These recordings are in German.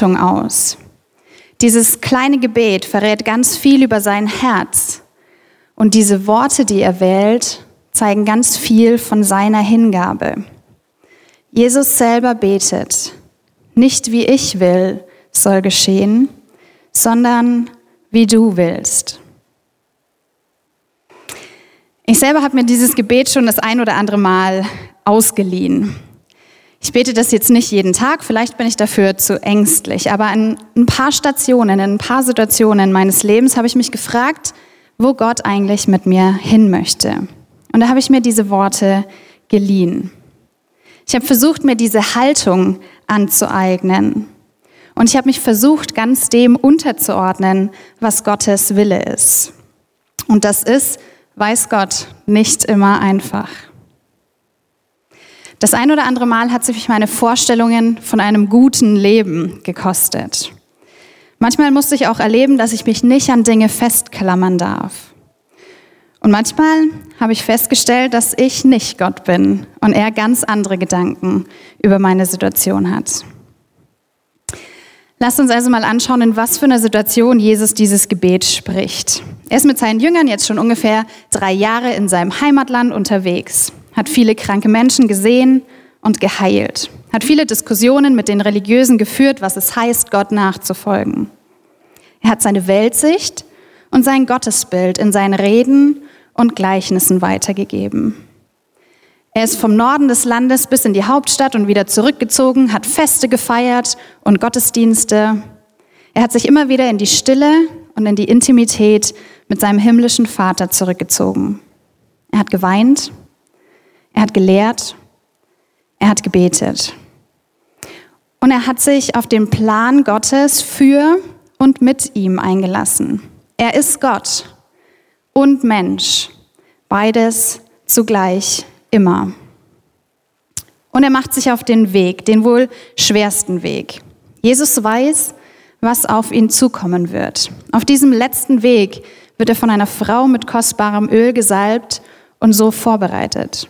Haltung aus. Dieses kleine Gebet verrät ganz viel über sein Herz. Und diese Worte, die er wählt, zeigen ganz viel von seiner Hingabe. Jesus selber betet, nicht wie ich will soll geschehen, sondern wie du willst. Ich selber habe mir dieses Gebet schon das ein oder andere Mal ausgeliehen. Ich bete das jetzt nicht jeden Tag, vielleicht bin ich dafür zu ängstlich, aber in ein paar Stationen, in ein paar Situationen meines Lebens habe ich mich gefragt, wo Gott eigentlich mit mir hin möchte. Und da habe ich mir diese Worte geliehen. Ich habe versucht, mir diese Haltung anzueignen. Und ich habe mich versucht, ganz dem unterzuordnen, was Gottes Wille ist. Und das ist, weiß Gott, nicht immer einfach. Das ein oder andere Mal hat sich meine Vorstellungen von einem guten Leben gekostet. Manchmal musste ich auch erleben, dass ich mich nicht an Dinge festklammern darf. Und manchmal habe ich festgestellt, dass ich nicht Gott bin und er ganz andere Gedanken über meine Situation hat. Lasst uns also mal anschauen, in was für einer Situation Jesus dieses Gebet spricht. Er ist mit seinen Jüngern jetzt schon ungefähr drei Jahre in seinem Heimatland unterwegs, hat viele kranke Menschen gesehen und geheilt, hat viele Diskussionen mit den Religiösen geführt, was es heißt, Gott nachzufolgen. Er hat seine Weltsicht und sein Gottesbild in seinen Reden und Gleichnissen weitergegeben. Er ist vom Norden des Landes bis in die Hauptstadt und wieder zurückgezogen, hat Feste gefeiert und Gottesdienste. Er hat sich immer wieder in die Stille und in die Intimität mit seinem himmlischen Vater zurückgezogen. Er hat geweint, er hat gelehrt, er hat gebetet. Und er hat sich auf den Plan Gottes für und mit ihm eingelassen. Er ist Gott und Mensch, beides zugleich immer. Und er macht sich auf den Weg, den wohl schwersten Weg. Jesus weiß, was auf ihn zukommen wird. Auf diesem letzten Weg wird er von einer Frau mit kostbarem Öl gesalbt und so vorbereitet.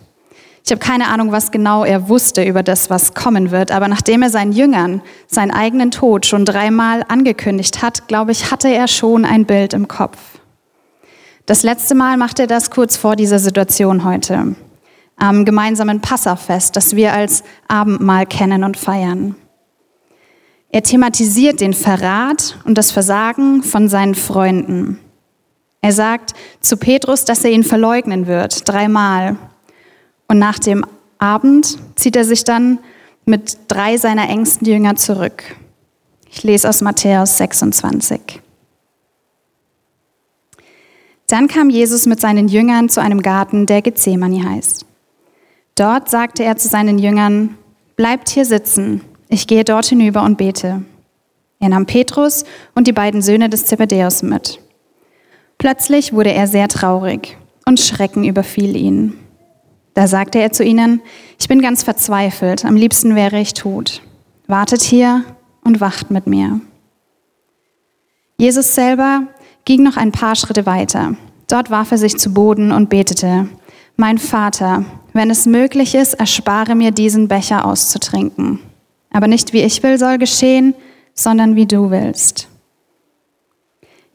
Ich habe keine Ahnung, was genau er wusste über das, was kommen wird, aber nachdem er seinen Jüngern seinen eigenen Tod schon dreimal angekündigt hat, glaube ich, hatte er schon ein Bild im Kopf. Das letzte Mal macht er das kurz vor dieser Situation heute, am gemeinsamen Passafest, das wir als Abendmahl kennen und feiern. Er thematisiert den Verrat und das Versagen von seinen Freunden. Er sagt zu Petrus, dass er ihn verleugnen wird, dreimal. Und nach dem Abend zieht er sich dann mit drei seiner engsten Jünger zurück. Ich lese aus Matthäus 26. Dann kam Jesus mit seinen Jüngern zu einem Garten, der Gethsemane heißt. Dort sagte er zu seinen Jüngern, bleibt hier sitzen, ich gehe dort hinüber und bete. Er nahm Petrus und die beiden Söhne des Zebedäus mit. Plötzlich wurde er sehr traurig und Schrecken überfiel ihn. Da sagte er zu ihnen, ich bin ganz verzweifelt, am liebsten wäre ich tot. Wartet hier und wacht mit mir. Jesus selber ging noch ein paar Schritte weiter. Dort warf er sich zu Boden und betete, Mein Vater, wenn es möglich ist, erspare mir diesen Becher auszutrinken. Aber nicht wie ich will soll geschehen, sondern wie du willst.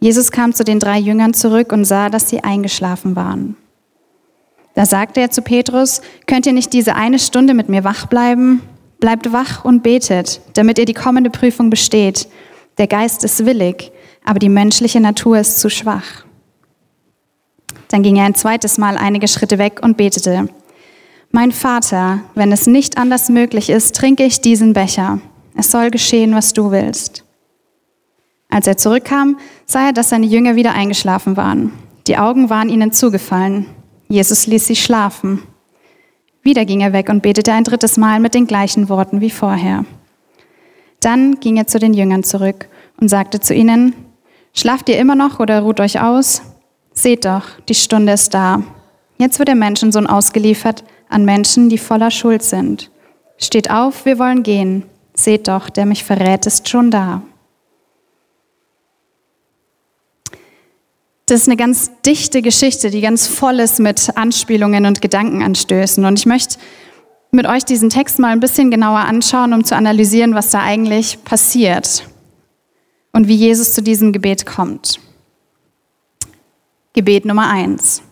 Jesus kam zu den drei Jüngern zurück und sah, dass sie eingeschlafen waren. Da sagte er zu Petrus, könnt ihr nicht diese eine Stunde mit mir wach bleiben? Bleibt wach und betet, damit ihr die kommende Prüfung besteht. Der Geist ist willig, aber die menschliche Natur ist zu schwach. Dann ging er ein zweites Mal einige Schritte weg und betete, Mein Vater, wenn es nicht anders möglich ist, trinke ich diesen Becher. Es soll geschehen, was du willst. Als er zurückkam, sah er, dass seine Jünger wieder eingeschlafen waren. Die Augen waren ihnen zugefallen. Jesus ließ sie schlafen. Wieder ging er weg und betete ein drittes Mal mit den gleichen Worten wie vorher. Dann ging er zu den Jüngern zurück und sagte zu ihnen, Schlaft ihr immer noch oder ruht euch aus? Seht doch, die Stunde ist da. Jetzt wird der Menschensohn ausgeliefert an Menschen, die voller Schuld sind. Steht auf, wir wollen gehen. Seht doch, der mich verrät, ist schon da. Das ist eine ganz dichte Geschichte, die ganz voll ist mit Anspielungen und Gedankenanstößen. Und ich möchte mit euch diesen Text mal ein bisschen genauer anschauen, um zu analysieren, was da eigentlich passiert und wie Jesus zu diesem Gebet kommt. Gebet Nummer eins.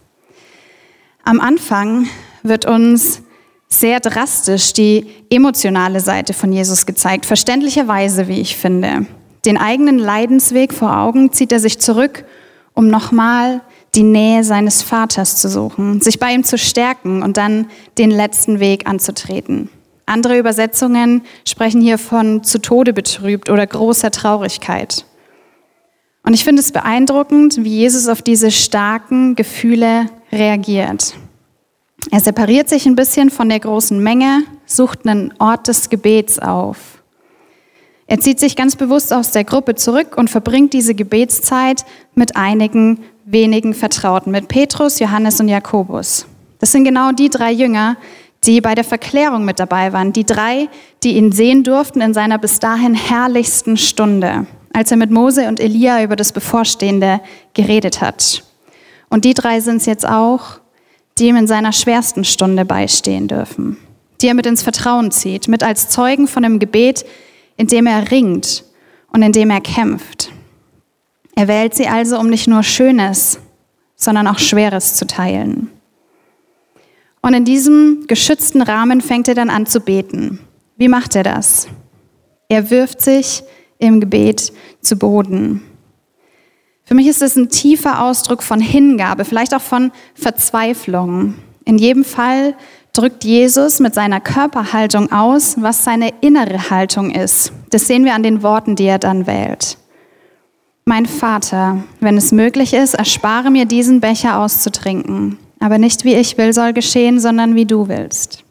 Am Anfang wird uns sehr drastisch die emotionale Seite von Jesus gezeigt, verständlicherweise, wie ich finde. Den eigenen Leidensweg vor Augen zieht er sich zurück, um nochmal die Nähe seines Vaters zu suchen, sich bei ihm zu stärken und dann den letzten Weg anzutreten. Andere Übersetzungen sprechen hier von zu Tode betrübt oder großer Traurigkeit. Und ich finde es beeindruckend, wie Jesus auf diese starken Gefühle reagiert. Er separiert sich ein bisschen von der großen Menge, sucht einen Ort des Gebets auf. Er zieht sich ganz bewusst aus der Gruppe zurück und verbringt diese Gebetszeit mit einigen wenigen Vertrauten, mit Petrus, Johannes und Jakobus. Das sind genau die drei Jünger, die bei der Verklärung mit dabei waren, die drei, die ihn sehen durften in seiner bis dahin herrlichsten Stunde, als er mit Mose und Elia über das Bevorstehende geredet hat. Und die drei sind es jetzt auch, die ihm in seiner schwersten Stunde beistehen dürfen, die er mit ins Vertrauen zieht, mit als Zeugen von einem Gebet, in dem er ringt und in dem er kämpft. Er wählt sie also, um nicht nur Schönes, sondern auch Schweres zu teilen. Und in diesem geschützten Rahmen fängt er dann an zu beten. Wie macht er das? Er wirft sich im Gebet zu Boden. Für mich ist es ein tiefer Ausdruck von Hingabe, vielleicht auch von Verzweiflung. In jedem Fall drückt Jesus mit seiner Körperhaltung aus, was seine innere Haltung ist. Das sehen wir an den Worten, die er dann wählt. Mein Vater, wenn es möglich ist, erspare mir diesen Becher auszutrinken. Aber nicht wie ich will soll geschehen, sondern wie du willst.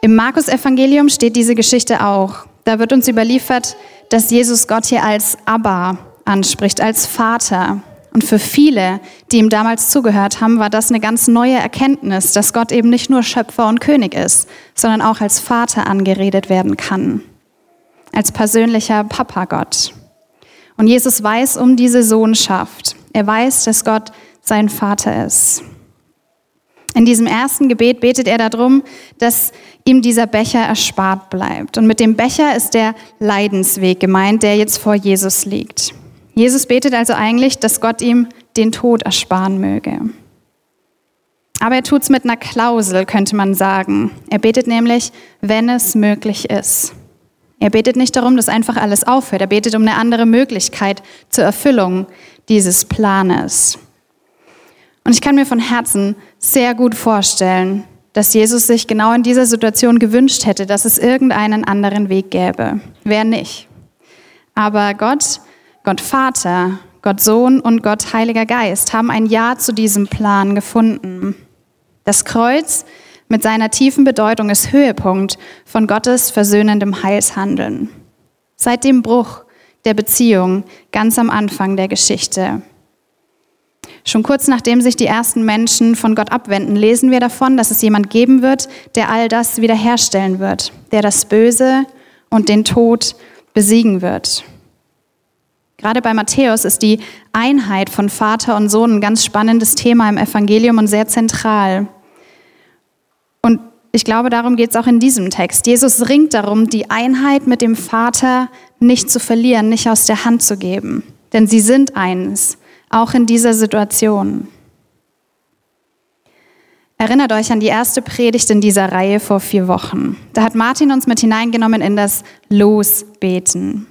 Im Markus-Evangelium steht diese Geschichte auch. Da wird uns überliefert, dass Jesus Gott hier als Abba anspricht, als Vater. Und für viele, die ihm damals zugehört haben, war das eine ganz neue Erkenntnis, dass Gott eben nicht nur Schöpfer und König ist, sondern auch als Vater angeredet werden kann. Als persönlicher Papa Gott. Und Jesus weiß um diese Sohnschaft. Er weiß, dass Gott sein Vater ist. In diesem ersten Gebet betet er darum, dass ihm dieser Becher erspart bleibt. Und mit dem Becher ist der Leidensweg gemeint, der jetzt vor Jesus liegt. Jesus betet also eigentlich, dass Gott ihm den Tod ersparen möge. Aber er tut es mit einer Klausel, könnte man sagen. Er betet nämlich, wenn es möglich ist. Er betet nicht darum, dass einfach alles aufhört. Er betet um eine andere Möglichkeit zur Erfüllung dieses Planes. Und ich kann mir von Herzen sehr gut vorstellen, dass Jesus sich genau in dieser Situation gewünscht hätte, dass es irgendeinen anderen Weg gäbe. Wer nicht? Aber Gott Gott Vater, Gott Sohn und Gott Heiliger Geist haben ein Ja zu diesem Plan gefunden. Das Kreuz mit seiner tiefen Bedeutung ist Höhepunkt von Gottes versöhnendem Heilshandeln. Seit dem Bruch der Beziehung ganz am Anfang der Geschichte. Schon kurz nachdem sich die ersten Menschen von Gott abwenden, lesen wir davon, dass es jemand geben wird, der all das wiederherstellen wird, der das Böse und den Tod besiegen wird. Gerade bei Matthäus ist die Einheit von Vater und Sohn ein ganz spannendes Thema im Evangelium und sehr zentral. Und ich glaube, darum geht es auch in diesem Text. Jesus ringt darum, die Einheit mit dem Vater nicht zu verlieren, nicht aus der Hand zu geben. Denn sie sind eins, auch in dieser Situation. Erinnert euch an die erste Predigt in dieser Reihe vor vier Wochen. Da hat Martin uns mit hineingenommen in das Losbeten.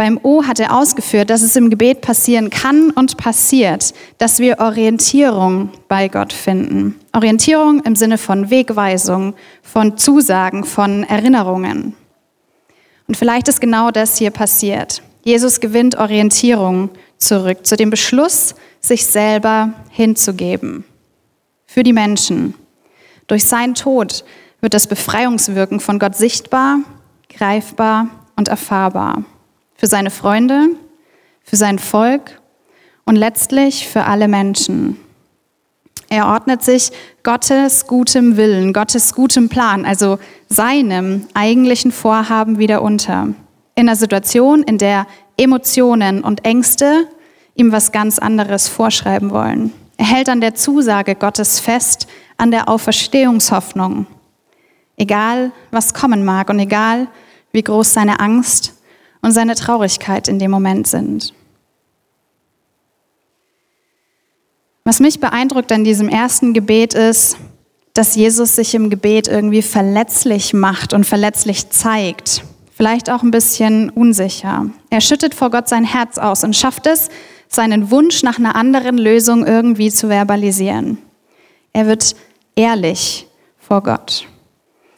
Beim O hat er ausgeführt, dass es im Gebet passieren kann und passiert, dass wir Orientierung bei Gott finden. Orientierung im Sinne von Wegweisung, von Zusagen, von Erinnerungen. Und vielleicht ist genau das hier passiert. Jesus gewinnt Orientierung zurück zu dem Beschluss, sich selber hinzugeben. Für die Menschen. Durch seinen Tod wird das Befreiungswirken von Gott sichtbar, greifbar und erfahrbar für seine Freunde, für sein Volk und letztlich für alle Menschen. Er ordnet sich Gottes gutem Willen, Gottes gutem Plan, also seinem eigentlichen Vorhaben wieder unter. In einer Situation, in der Emotionen und Ängste ihm was ganz anderes vorschreiben wollen. Er hält an der Zusage Gottes fest, an der Auferstehungshoffnung egal was kommen mag und egal wie groß seine Angst und seine Traurigkeit in dem Moment sind. Was mich beeindruckt an diesem ersten Gebet ist, dass Jesus sich im Gebet irgendwie verletzlich macht und verletzlich zeigt. Vielleicht auch ein bisschen unsicher. Er schüttet vor Gott sein Herz aus und schafft es, seinen Wunsch nach einer anderen Lösung irgendwie zu verbalisieren. Er wird ehrlich vor Gott.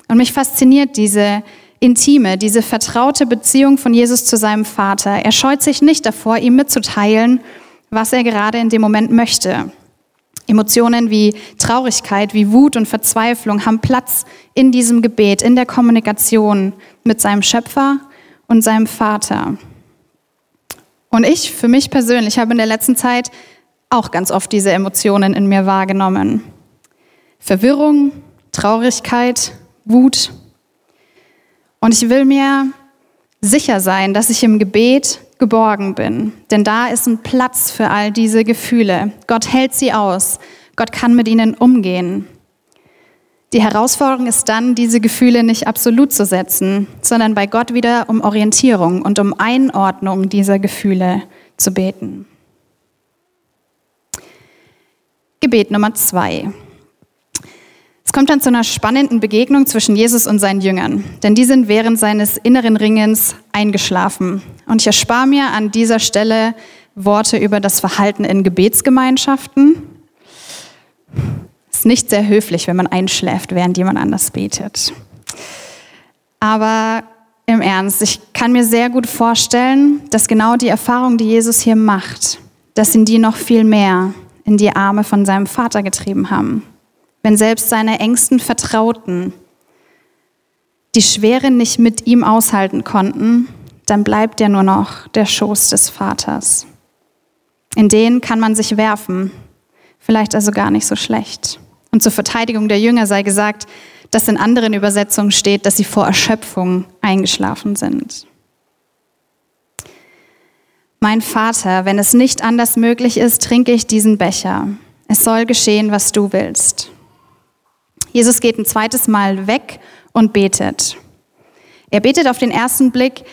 Und mich fasziniert diese intime, diese vertraute Beziehung von Jesus zu seinem Vater. Er scheut sich nicht davor, ihm mitzuteilen, was er gerade in dem Moment möchte. Emotionen wie Traurigkeit, wie Wut und Verzweiflung haben Platz in diesem Gebet, in der Kommunikation mit seinem Schöpfer und seinem Vater. Und ich, für mich persönlich, habe in der letzten Zeit auch ganz oft diese Emotionen in mir wahrgenommen. Verwirrung, Traurigkeit, Wut, und ich will mir sicher sein, dass ich im Gebet geborgen bin. Denn da ist ein Platz für all diese Gefühle. Gott hält sie aus. Gott kann mit ihnen umgehen. Die Herausforderung ist dann, diese Gefühle nicht absolut zu setzen, sondern bei Gott wieder um Orientierung und um Einordnung dieser Gefühle zu beten. Gebet Nummer zwei. Es kommt dann zu einer spannenden Begegnung zwischen Jesus und seinen Jüngern, denn die sind während seines inneren Ringens eingeschlafen. Und ich erspare mir an dieser Stelle Worte über das Verhalten in Gebetsgemeinschaften. Ist nicht sehr höflich, wenn man einschläft, während jemand anders betet. Aber im Ernst, ich kann mir sehr gut vorstellen, dass genau die Erfahrung, die Jesus hier macht, dass ihn die noch viel mehr in die Arme von seinem Vater getrieben haben wenn selbst seine engsten Vertrauten die Schwere nicht mit ihm aushalten konnten, dann bleibt ja nur noch der Schoß des Vaters. In den kann man sich werfen, vielleicht also gar nicht so schlecht. Und zur Verteidigung der Jünger sei gesagt, dass in anderen Übersetzungen steht, dass sie vor Erschöpfung eingeschlafen sind. Mein Vater, wenn es nicht anders möglich ist, trinke ich diesen Becher. Es soll geschehen, was du willst. Jesus geht ein zweites Mal weg und betet. Er betet auf den ersten Blick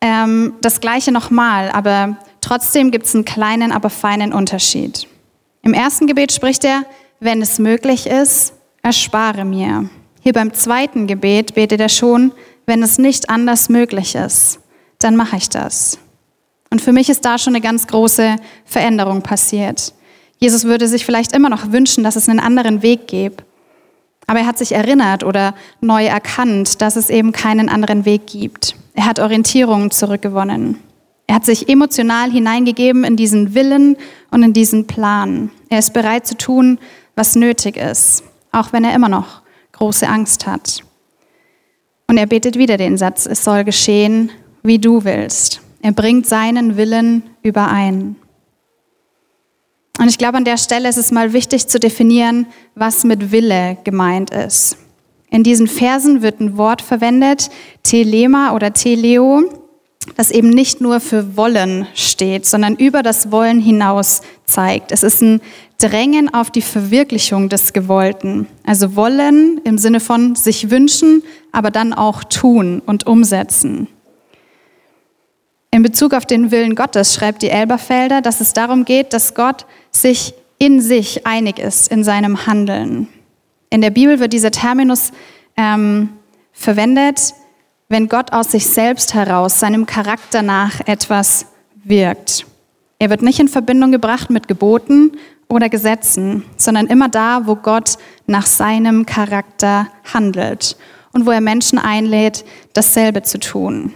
ähm, das gleiche nochmal, aber trotzdem gibt es einen kleinen, aber feinen Unterschied. Im ersten Gebet spricht er, wenn es möglich ist, erspare mir. Hier beim zweiten Gebet betet er schon, wenn es nicht anders möglich ist, dann mache ich das. Und für mich ist da schon eine ganz große Veränderung passiert. Jesus würde sich vielleicht immer noch wünschen, dass es einen anderen Weg gibt. Aber er hat sich erinnert oder neu erkannt, dass es eben keinen anderen Weg gibt. Er hat Orientierung zurückgewonnen. Er hat sich emotional hineingegeben in diesen Willen und in diesen Plan. Er ist bereit zu tun, was nötig ist, auch wenn er immer noch große Angst hat. Und er betet wieder den Satz, es soll geschehen, wie du willst. Er bringt seinen Willen überein. Und ich glaube, an der Stelle ist es mal wichtig zu definieren, was mit Wille gemeint ist. In diesen Versen wird ein Wort verwendet, telema oder teleo, das eben nicht nur für wollen steht, sondern über das Wollen hinaus zeigt. Es ist ein Drängen auf die Verwirklichung des Gewollten. Also wollen im Sinne von sich wünschen, aber dann auch tun und umsetzen. In Bezug auf den Willen Gottes schreibt die Elberfelder, dass es darum geht, dass Gott sich in sich einig ist in seinem Handeln. In der Bibel wird dieser Terminus ähm, verwendet, wenn Gott aus sich selbst heraus, seinem Charakter nach etwas wirkt. Er wird nicht in Verbindung gebracht mit Geboten oder Gesetzen, sondern immer da, wo Gott nach seinem Charakter handelt und wo er Menschen einlädt, dasselbe zu tun.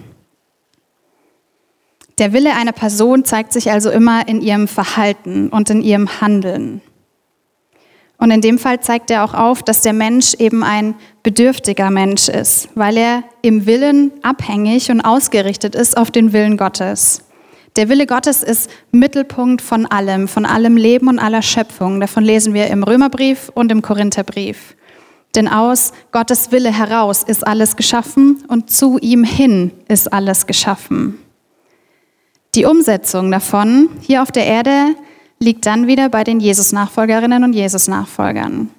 Der Wille einer Person zeigt sich also immer in ihrem Verhalten und in ihrem Handeln. Und in dem Fall zeigt er auch auf, dass der Mensch eben ein bedürftiger Mensch ist, weil er im Willen abhängig und ausgerichtet ist auf den Willen Gottes. Der Wille Gottes ist Mittelpunkt von allem, von allem Leben und aller Schöpfung. Davon lesen wir im Römerbrief und im Korintherbrief. Denn aus Gottes Wille heraus ist alles geschaffen und zu ihm hin ist alles geschaffen. Die Umsetzung davon hier auf der Erde liegt dann wieder bei den Jesus-Nachfolgerinnen und Jesus-Nachfolgern.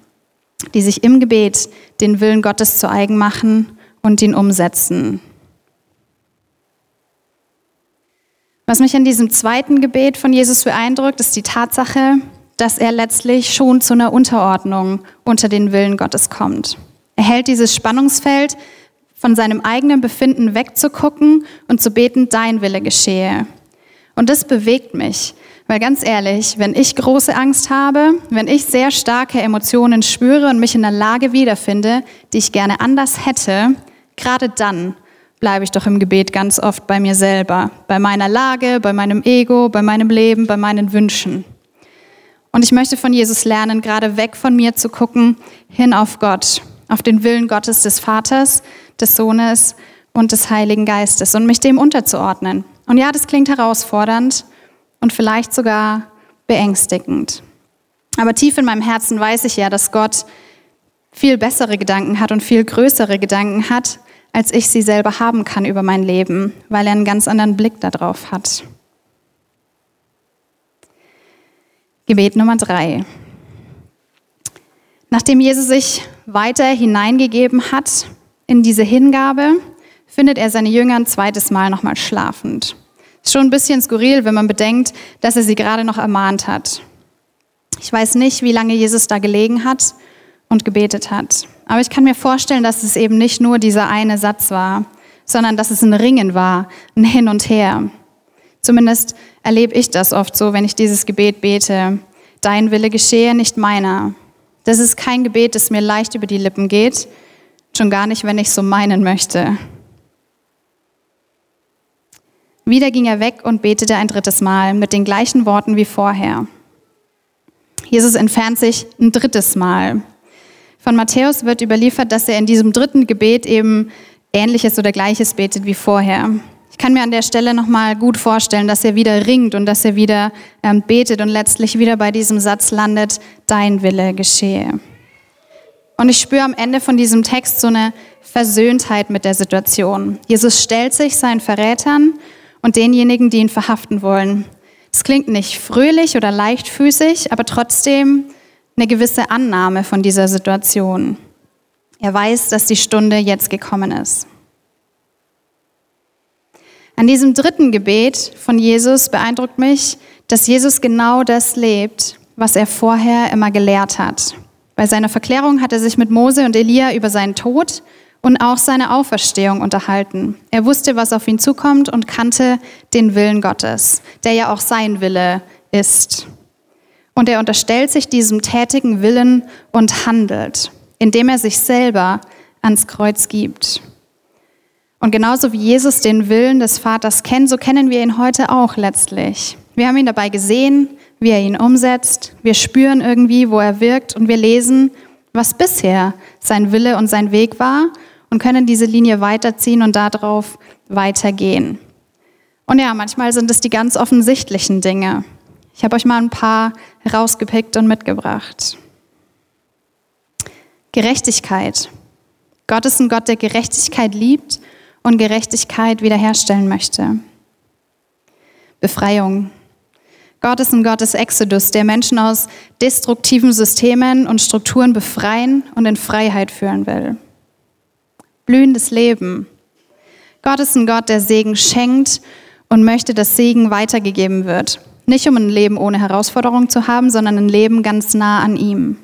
die sich im Gebet den Willen Gottes zu eigen machen und ihn umsetzen. Was mich in diesem zweiten Gebet von Jesus beeindruckt, ist die Tatsache, dass er letztlich schon zu einer Unterordnung unter den Willen Gottes kommt. Er hält dieses Spannungsfeld, von seinem eigenen Befinden wegzugucken und zu beten, dein Wille geschehe. Und das bewegt mich, weil ganz ehrlich, wenn ich große Angst habe, wenn ich sehr starke Emotionen spüre und mich in einer Lage wiederfinde, die ich gerne anders hätte, gerade dann bleibe ich doch im Gebet ganz oft bei mir selber, bei meiner Lage, bei meinem Ego, bei meinem Leben, bei meinen Wünschen. Und ich möchte von Jesus lernen, gerade weg von mir zu gucken, hin auf Gott, auf den Willen Gottes des Vaters, des Sohnes und des Heiligen Geistes und mich dem unterzuordnen. Und ja, das klingt herausfordernd und vielleicht sogar beängstigend. Aber tief in meinem Herzen weiß ich ja, dass Gott viel bessere Gedanken hat und viel größere Gedanken hat, als ich sie selber haben kann über mein Leben, weil er einen ganz anderen Blick darauf hat. Gebet Nummer drei. Nachdem Jesus sich weiter hineingegeben hat in diese Hingabe, findet er seine Jünger ein zweites Mal nochmal schlafend. Ist schon ein bisschen skurril, wenn man bedenkt, dass er sie gerade noch ermahnt hat. Ich weiß nicht, wie lange Jesus da gelegen hat und gebetet hat. Aber ich kann mir vorstellen, dass es eben nicht nur dieser eine Satz war, sondern dass es ein Ringen war, ein Hin und Her. Zumindest erlebe ich das oft so, wenn ich dieses Gebet bete. Dein Wille geschehe, nicht meiner. Das ist kein Gebet, das mir leicht über die Lippen geht, schon gar nicht, wenn ich so meinen möchte. Wieder ging er weg und betete ein drittes Mal mit den gleichen Worten wie vorher. Jesus entfernt sich ein drittes Mal. Von Matthäus wird überliefert, dass er in diesem dritten Gebet eben Ähnliches oder Gleiches betet wie vorher. Ich kann mir an der Stelle nochmal gut vorstellen, dass er wieder ringt und dass er wieder ähm, betet und letztlich wieder bei diesem Satz landet, dein Wille geschehe. Und ich spüre am Ende von diesem Text so eine Versöhntheit mit der Situation. Jesus stellt sich seinen Verrätern und denjenigen, die ihn verhaften wollen. Es klingt nicht fröhlich oder leichtfüßig, aber trotzdem eine gewisse Annahme von dieser Situation. Er weiß, dass die Stunde jetzt gekommen ist. An diesem dritten Gebet von Jesus beeindruckt mich, dass Jesus genau das lebt, was er vorher immer gelehrt hat. Bei seiner Verklärung hat er sich mit Mose und Elia über seinen Tod und auch seine Auferstehung unterhalten. Er wusste, was auf ihn zukommt und kannte den Willen Gottes, der ja auch sein Wille ist. Und er unterstellt sich diesem tätigen Willen und handelt, indem er sich selber ans Kreuz gibt. Und genauso wie Jesus den Willen des Vaters kennt, so kennen wir ihn heute auch letztlich. Wir haben ihn dabei gesehen, wie er ihn umsetzt. Wir spüren irgendwie, wo er wirkt und wir lesen, was bisher sein Wille und sein Weg war und können diese Linie weiterziehen und darauf weitergehen. Und ja, manchmal sind es die ganz offensichtlichen Dinge. Ich habe euch mal ein paar herausgepickt und mitgebracht. Gerechtigkeit. Gott ist ein Gott, der Gerechtigkeit liebt und Gerechtigkeit wiederherstellen möchte. Befreiung. Gott ist ein Gott des Exodus, der Menschen aus destruktiven Systemen und Strukturen befreien und in Freiheit führen will. Blühendes Leben. Gott ist ein Gott, der Segen schenkt und möchte, dass Segen weitergegeben wird. Nicht um ein Leben ohne Herausforderung zu haben, sondern ein Leben ganz nah an ihm.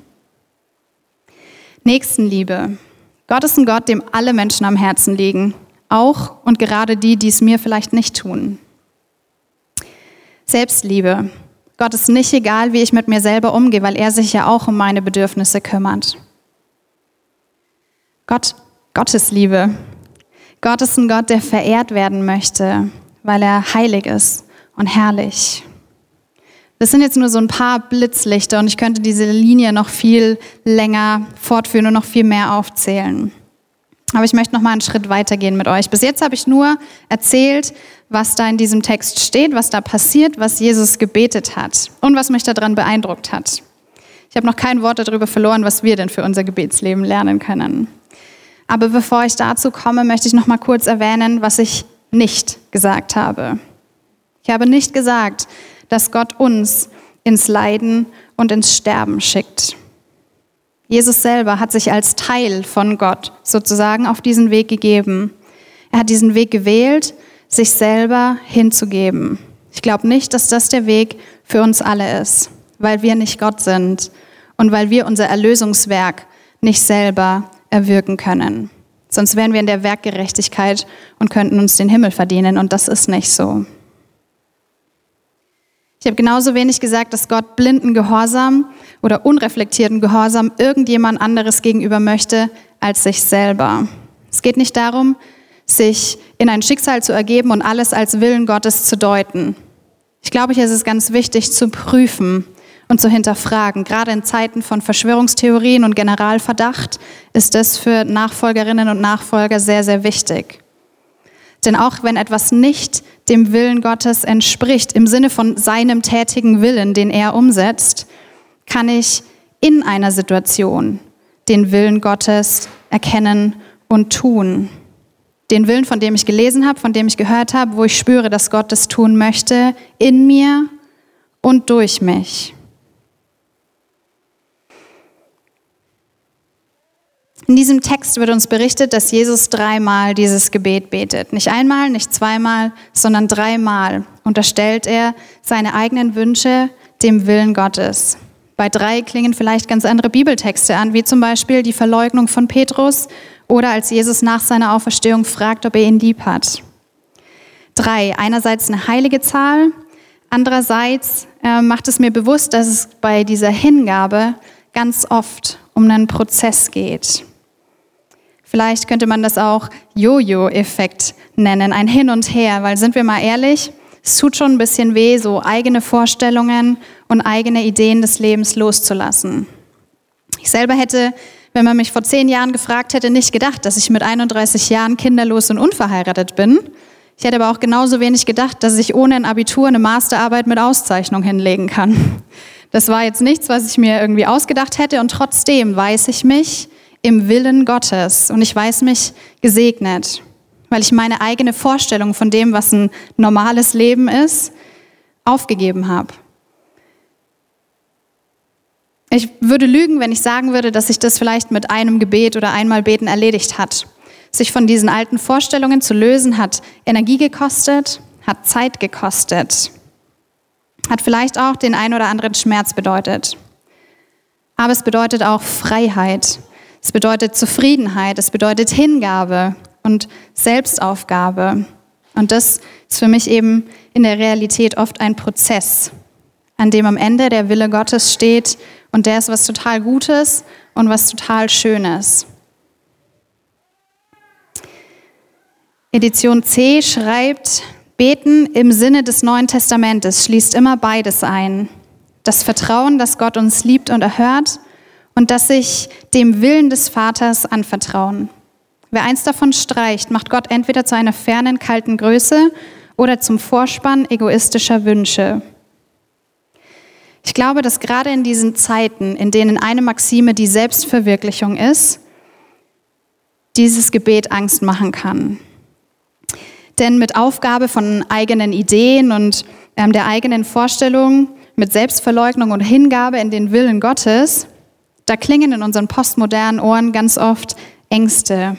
Nächstenliebe. Gott ist ein Gott, dem alle Menschen am Herzen liegen. Auch und gerade die, die es mir vielleicht nicht tun. Selbstliebe. Gott ist nicht egal, wie ich mit mir selber umgehe, weil er sich ja auch um meine Bedürfnisse kümmert. Gott, Gottes Liebe. Gott ist ein Gott, der verehrt werden möchte, weil er heilig ist und herrlich. Das sind jetzt nur so ein paar Blitzlichter und ich könnte diese Linie noch viel länger fortführen und noch viel mehr aufzählen. Aber ich möchte noch mal einen Schritt weitergehen mit euch. Bis jetzt habe ich nur erzählt, was da in diesem Text steht, was da passiert, was Jesus gebetet hat und was mich daran beeindruckt hat. Ich habe noch kein Wort darüber verloren, was wir denn für unser Gebetsleben lernen können. Aber bevor ich dazu komme, möchte ich noch mal kurz erwähnen, was ich nicht gesagt habe. Ich habe nicht gesagt, dass Gott uns ins Leiden und ins Sterben schickt. Jesus selber hat sich als Teil von Gott sozusagen auf diesen Weg gegeben. Er hat diesen Weg gewählt, sich selber hinzugeben. Ich glaube nicht, dass das der Weg für uns alle ist, weil wir nicht Gott sind und weil wir unser Erlösungswerk nicht selber erwirken können. Sonst wären wir in der Werkgerechtigkeit und könnten uns den Himmel verdienen und das ist nicht so. Ich habe genauso wenig gesagt, dass Gott blinden Gehorsam oder unreflektierten Gehorsam irgendjemand anderes gegenüber möchte als sich selber. Es geht nicht darum, sich in ein Schicksal zu ergeben und alles als Willen Gottes zu deuten. Ich glaube, hier ist es ganz wichtig zu prüfen und zu hinterfragen. Gerade in Zeiten von Verschwörungstheorien und Generalverdacht ist das für Nachfolgerinnen und Nachfolger sehr, sehr wichtig. Denn auch wenn etwas nicht dem Willen Gottes entspricht, im Sinne von seinem tätigen Willen, den er umsetzt, kann ich in einer Situation den Willen Gottes erkennen und tun. Den Willen, von dem ich gelesen habe, von dem ich gehört habe, wo ich spüre, dass Gott es tun möchte, in mir und durch mich. In diesem Text wird uns berichtet, dass Jesus dreimal dieses Gebet betet. Nicht einmal, nicht zweimal, sondern dreimal unterstellt er seine eigenen Wünsche dem Willen Gottes. Bei drei klingen vielleicht ganz andere Bibeltexte an, wie zum Beispiel die Verleugnung von Petrus oder als Jesus nach seiner Auferstehung fragt, ob er ihn lieb hat. Drei, einerseits eine heilige Zahl, andererseits äh, macht es mir bewusst, dass es bei dieser Hingabe ganz oft um einen Prozess geht. Vielleicht könnte man das auch Jojo-Effekt nennen, ein Hin und Her, weil sind wir mal ehrlich, es tut schon ein bisschen weh, so eigene Vorstellungen und eigene Ideen des Lebens loszulassen. Ich selber hätte, wenn man mich vor zehn Jahren gefragt hätte, nicht gedacht, dass ich mit 31 Jahren kinderlos und unverheiratet bin. Ich hätte aber auch genauso wenig gedacht, dass ich ohne ein Abitur eine Masterarbeit mit Auszeichnung hinlegen kann. Das war jetzt nichts, was ich mir irgendwie ausgedacht hätte und trotzdem weiß ich mich im Willen Gottes und ich weiß mich gesegnet, weil ich meine eigene Vorstellung von dem, was ein normales Leben ist, aufgegeben habe. Ich würde lügen, wenn ich sagen würde, dass sich das vielleicht mit einem Gebet oder einmal Beten erledigt hat. Sich von diesen alten Vorstellungen zu lösen, hat Energie gekostet, hat Zeit gekostet, hat vielleicht auch den ein oder anderen Schmerz bedeutet. Aber es bedeutet auch Freiheit. Es bedeutet Zufriedenheit, es bedeutet Hingabe und Selbstaufgabe. Und das ist für mich eben in der Realität oft ein Prozess, an dem am Ende der Wille Gottes steht und der ist was total Gutes und was total Schönes. Edition C schreibt, Beten im Sinne des Neuen Testamentes schließt immer beides ein. Das Vertrauen, dass Gott uns liebt und erhört und dass sich dem Willen des Vaters anvertrauen. Wer eins davon streicht, macht Gott entweder zu einer fernen, kalten Größe oder zum Vorspann egoistischer Wünsche. Ich glaube, dass gerade in diesen Zeiten, in denen eine Maxime die Selbstverwirklichung ist, dieses Gebet Angst machen kann. Denn mit Aufgabe von eigenen Ideen und ähm, der eigenen Vorstellung, mit Selbstverleugnung und Hingabe in den Willen Gottes, da klingen in unseren postmodernen Ohren ganz oft Ängste,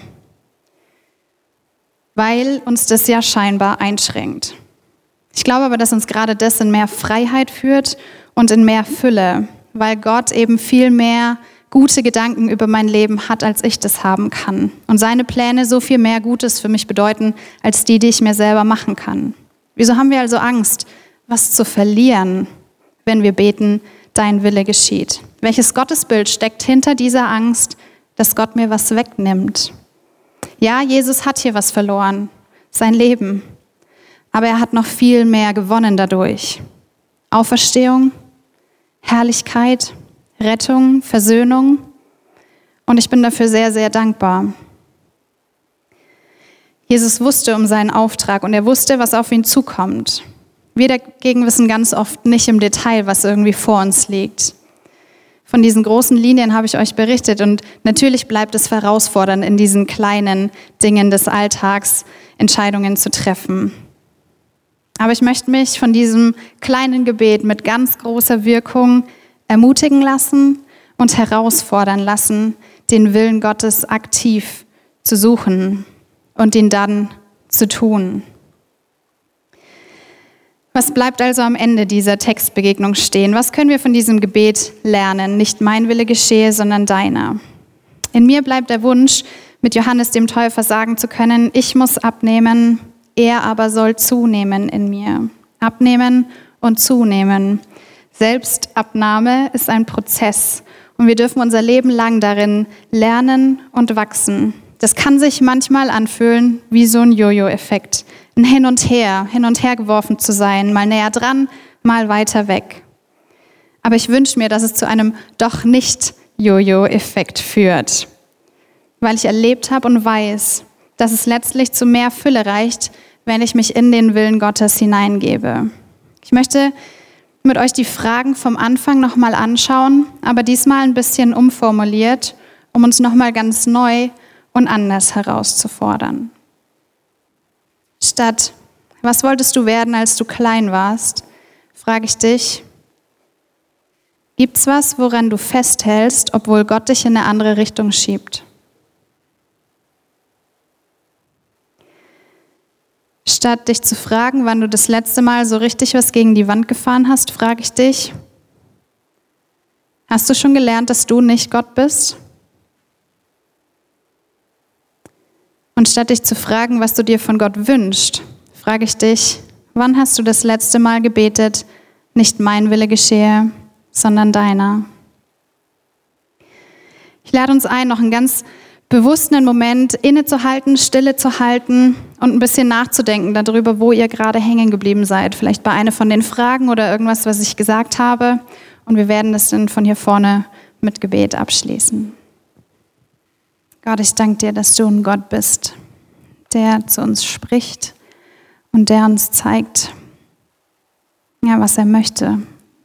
weil uns das ja scheinbar einschränkt. Ich glaube aber, dass uns gerade das in mehr Freiheit führt und in mehr Fülle, weil Gott eben viel mehr gute Gedanken über mein Leben hat, als ich das haben kann. Und seine Pläne so viel mehr Gutes für mich bedeuten, als die, die ich mir selber machen kann. Wieso haben wir also Angst, was zu verlieren, wenn wir beten, dein Wille geschieht? Welches Gottesbild steckt hinter dieser Angst, dass Gott mir was wegnimmt? Ja, Jesus hat hier was verloren, sein Leben. Aber er hat noch viel mehr gewonnen dadurch. Auferstehung, Herrlichkeit, Rettung, Versöhnung. Und ich bin dafür sehr, sehr dankbar. Jesus wusste um seinen Auftrag und er wusste, was auf ihn zukommt. Wir dagegen wissen ganz oft nicht im Detail, was irgendwie vor uns liegt. Von diesen großen Linien habe ich euch berichtet und natürlich bleibt es herausfordernd, in diesen kleinen Dingen des Alltags Entscheidungen zu treffen. Aber ich möchte mich von diesem kleinen Gebet mit ganz großer Wirkung ermutigen lassen und herausfordern lassen, den Willen Gottes aktiv zu suchen und ihn dann zu tun. Was bleibt also am Ende dieser Textbegegnung stehen? Was können wir von diesem Gebet lernen? Nicht mein Wille geschehe, sondern deiner. In mir bleibt der Wunsch, mit Johannes dem Täufer sagen zu können, ich muss abnehmen, er aber soll zunehmen in mir. Abnehmen und zunehmen. Selbstabnahme ist ein Prozess und wir dürfen unser Leben lang darin lernen und wachsen. Das kann sich manchmal anfühlen wie so ein Jojo-Effekt ein Hin und Her, hin und her geworfen zu sein, mal näher dran, mal weiter weg. Aber ich wünsche mir, dass es zu einem doch nicht Jojo-Effekt führt, weil ich erlebt habe und weiß, dass es letztlich zu mehr Fülle reicht, wenn ich mich in den Willen Gottes hineingebe. Ich möchte mit euch die Fragen vom Anfang nochmal anschauen, aber diesmal ein bisschen umformuliert, um uns nochmal ganz neu und anders herauszufordern. Statt, was wolltest du werden, als du klein warst, frage ich dich, gibt's was, woran du festhältst, obwohl Gott dich in eine andere Richtung schiebt? Statt dich zu fragen, wann du das letzte Mal so richtig was gegen die Wand gefahren hast, frage ich dich, hast du schon gelernt, dass du nicht Gott bist? Und statt dich zu fragen, was du dir von Gott wünschst, frage ich dich, wann hast du das letzte Mal gebetet, nicht mein Wille geschehe, sondern deiner? Ich lade uns ein, noch einen ganz bewussten Moment innezuhalten, Stille zu halten und ein bisschen nachzudenken darüber, wo ihr gerade hängen geblieben seid. Vielleicht bei einer von den Fragen oder irgendwas, was ich gesagt habe. Und wir werden das dann von hier vorne mit Gebet abschließen. Gott, ich danke dir, dass du ein Gott bist, der zu uns spricht und der uns zeigt, ja, was er möchte,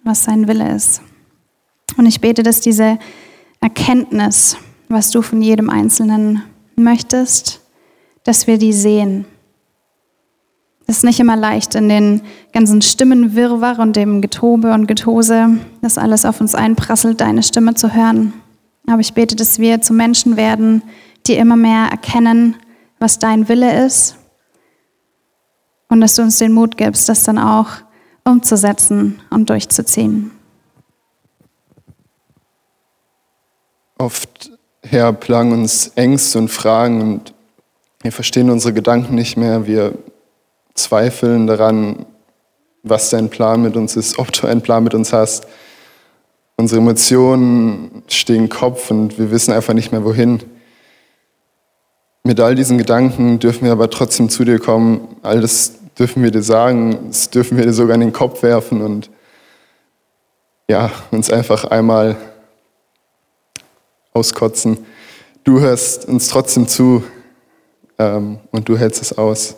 was sein Wille ist. Und ich bete, dass diese Erkenntnis, was du von jedem Einzelnen möchtest, dass wir die sehen. Es ist nicht immer leicht in den ganzen Stimmenwirrwarr und dem Getobe und Getose, das alles auf uns einprasselt, deine Stimme zu hören. Aber ich bete, dass wir zu Menschen werden, die immer mehr erkennen, was dein Wille ist. Und dass du uns den Mut gibst, das dann auch umzusetzen und durchzuziehen. Oft, Herr, plagen uns Ängste und Fragen und wir verstehen unsere Gedanken nicht mehr. Wir zweifeln daran, was dein Plan mit uns ist, ob du einen Plan mit uns hast. Unsere Emotionen stehen Kopf und wir wissen einfach nicht mehr wohin. Mit all diesen Gedanken dürfen wir aber trotzdem zu dir kommen. All das dürfen wir dir sagen, das dürfen wir dir sogar in den Kopf werfen und ja, uns einfach einmal auskotzen. Du hörst uns trotzdem zu ähm, und du hältst es aus.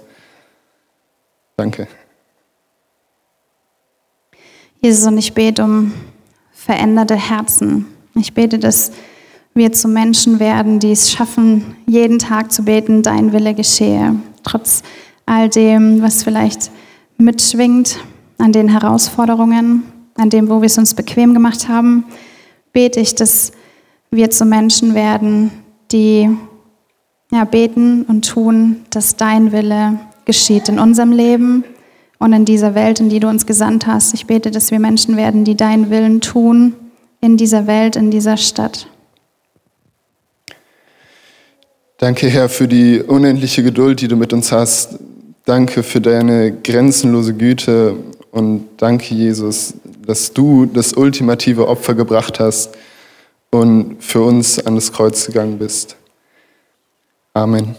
Danke. Jesus, und ich bete um veränderte Herzen. Ich bete, dass wir zu Menschen werden, die es schaffen, jeden Tag zu beten, dein Wille geschehe. Trotz all dem, was vielleicht mitschwingt, an den Herausforderungen, an dem, wo wir es uns bequem gemacht haben, bete ich, dass wir zu Menschen werden, die ja, beten und tun, dass dein Wille geschieht in unserem Leben und in dieser Welt, in die du uns gesandt hast. Ich bete, dass wir Menschen werden, die deinen Willen tun in dieser Welt, in dieser Stadt. Danke, Herr, für die unendliche Geduld, die du mit uns hast. Danke für deine grenzenlose Güte und danke, Jesus, dass du das ultimative Opfer gebracht hast und für uns an das Kreuz gegangen bist. Amen.